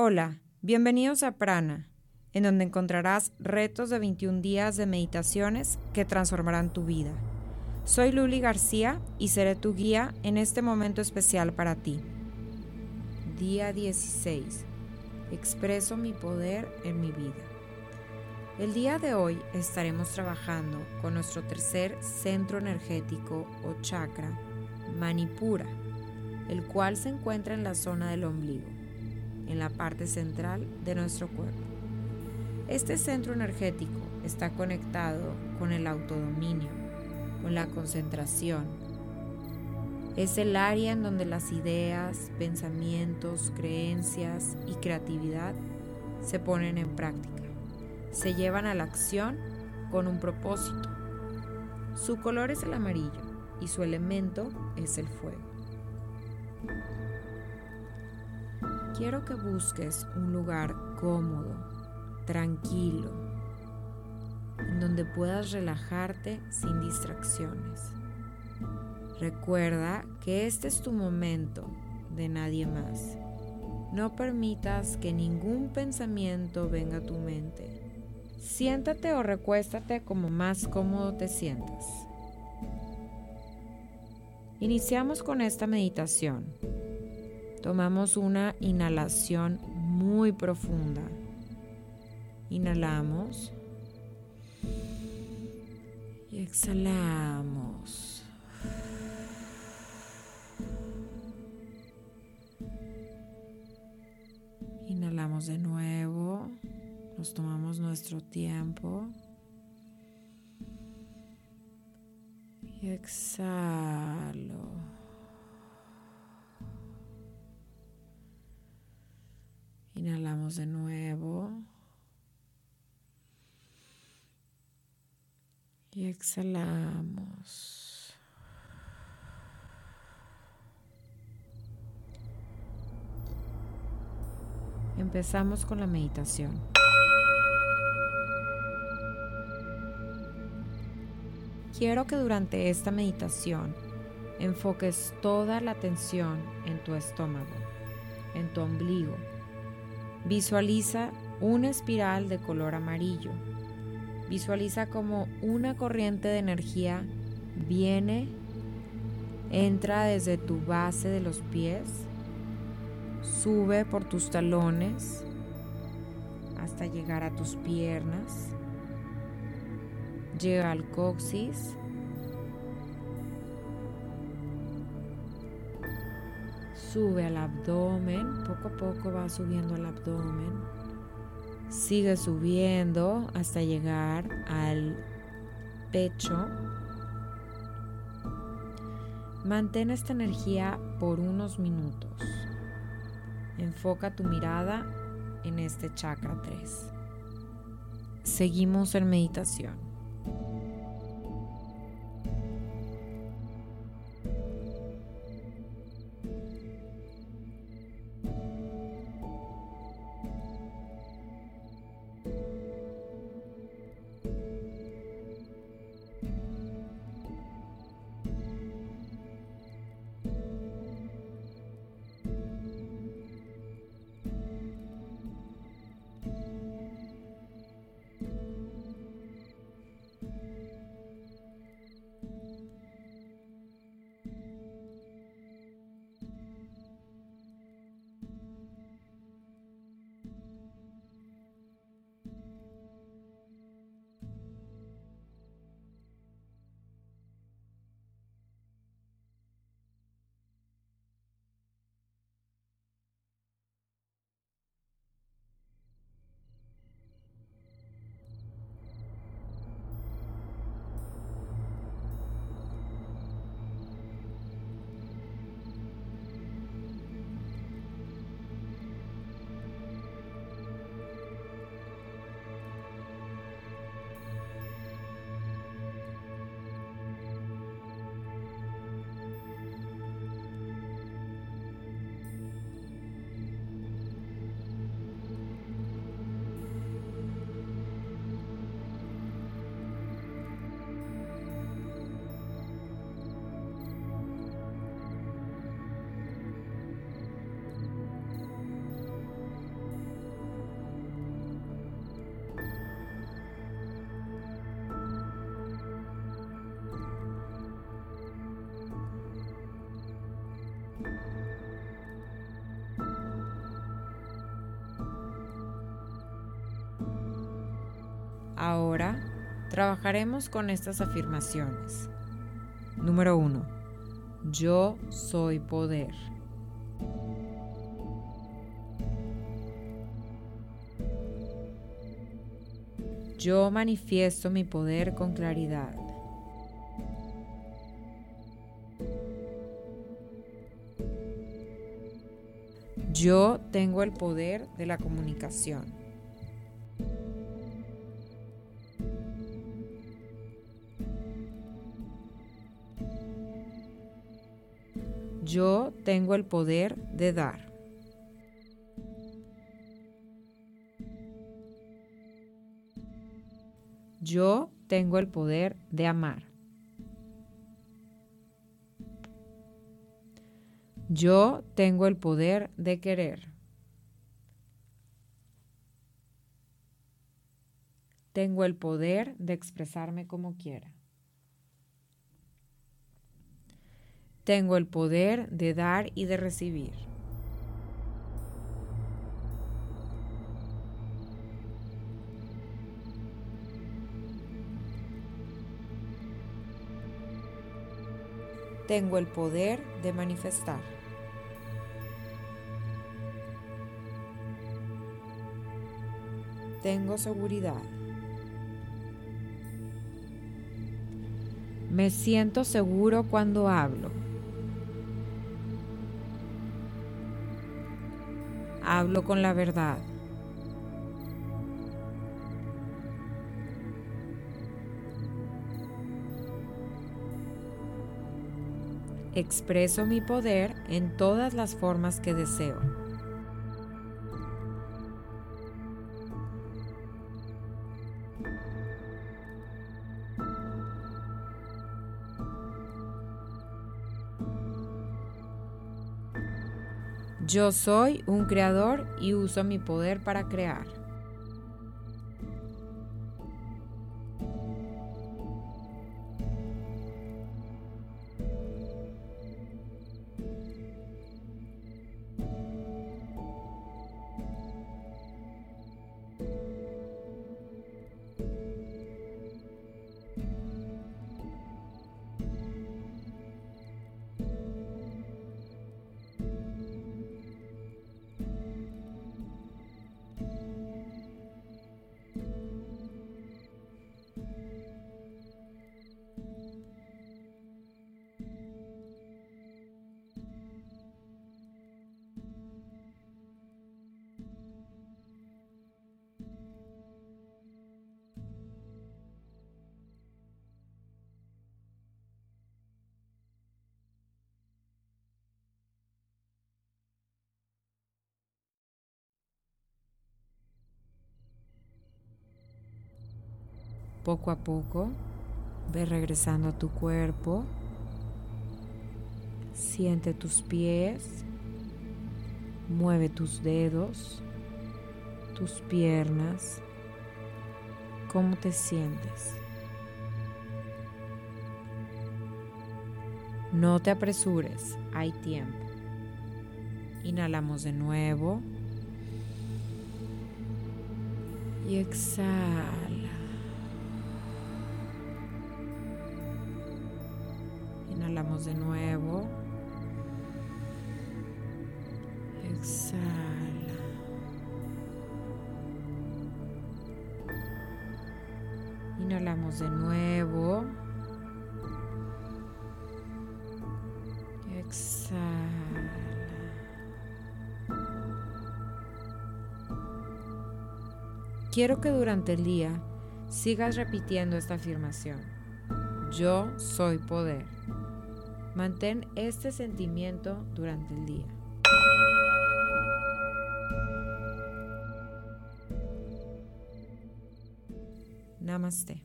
Hola, bienvenidos a Prana, en donde encontrarás retos de 21 días de meditaciones que transformarán tu vida. Soy Luli García y seré tu guía en este momento especial para ti. Día 16. Expreso mi poder en mi vida. El día de hoy estaremos trabajando con nuestro tercer centro energético o chakra, Manipura, el cual se encuentra en la zona del ombligo, en la parte central de nuestro cuerpo. Este centro energético está conectado con el autodominio, con la concentración. Es el área en donde las ideas, pensamientos, creencias y creatividad se ponen en práctica se llevan a la acción con un propósito. Su color es el amarillo y su elemento es el fuego. Quiero que busques un lugar cómodo, tranquilo, en donde puedas relajarte sin distracciones. Recuerda que este es tu momento de nadie más. No permitas que ningún pensamiento venga a tu mente Siéntate o recuéstate como más cómodo te sientas. Iniciamos con esta meditación. Tomamos una inhalación muy profunda. Inhalamos y exhalamos. Inhalamos de nuevo. Nos tomamos nuestro tiempo. Y exhalo. Inhalamos de nuevo. Y exhalamos. Empezamos con la meditación. Quiero que durante esta meditación enfoques toda la atención en tu estómago, en tu ombligo. Visualiza una espiral de color amarillo. Visualiza como una corriente de energía viene, entra desde tu base de los pies, sube por tus talones hasta llegar a tus piernas llega al coxis. Sube al abdomen, poco a poco va subiendo al abdomen. Sigue subiendo hasta llegar al pecho. Mantén esta energía por unos minutos. Enfoca tu mirada en este chakra 3. Seguimos en meditación. Ahora trabajaremos con estas afirmaciones. Número 1. Yo soy poder. Yo manifiesto mi poder con claridad. Yo tengo el poder de la comunicación. Yo tengo el poder de dar. Yo tengo el poder de amar. Yo tengo el poder de querer. Tengo el poder de expresarme como quiera. Tengo el poder de dar y de recibir. Tengo el poder de manifestar. Tengo seguridad. Me siento seguro cuando hablo. Hablo con la verdad. Expreso mi poder en todas las formas que deseo. Yo soy un creador y uso mi poder para crear. Poco a poco, ve regresando a tu cuerpo. Siente tus pies, mueve tus dedos, tus piernas. ¿Cómo te sientes? No te apresures, hay tiempo. Inhalamos de nuevo. Y exhala. Inhalamos de nuevo. Exhala. Inhalamos de nuevo. Exhala. Quiero que durante el día sigas repitiendo esta afirmación. Yo soy poder. Mantén este sentimiento durante el día. Namaste.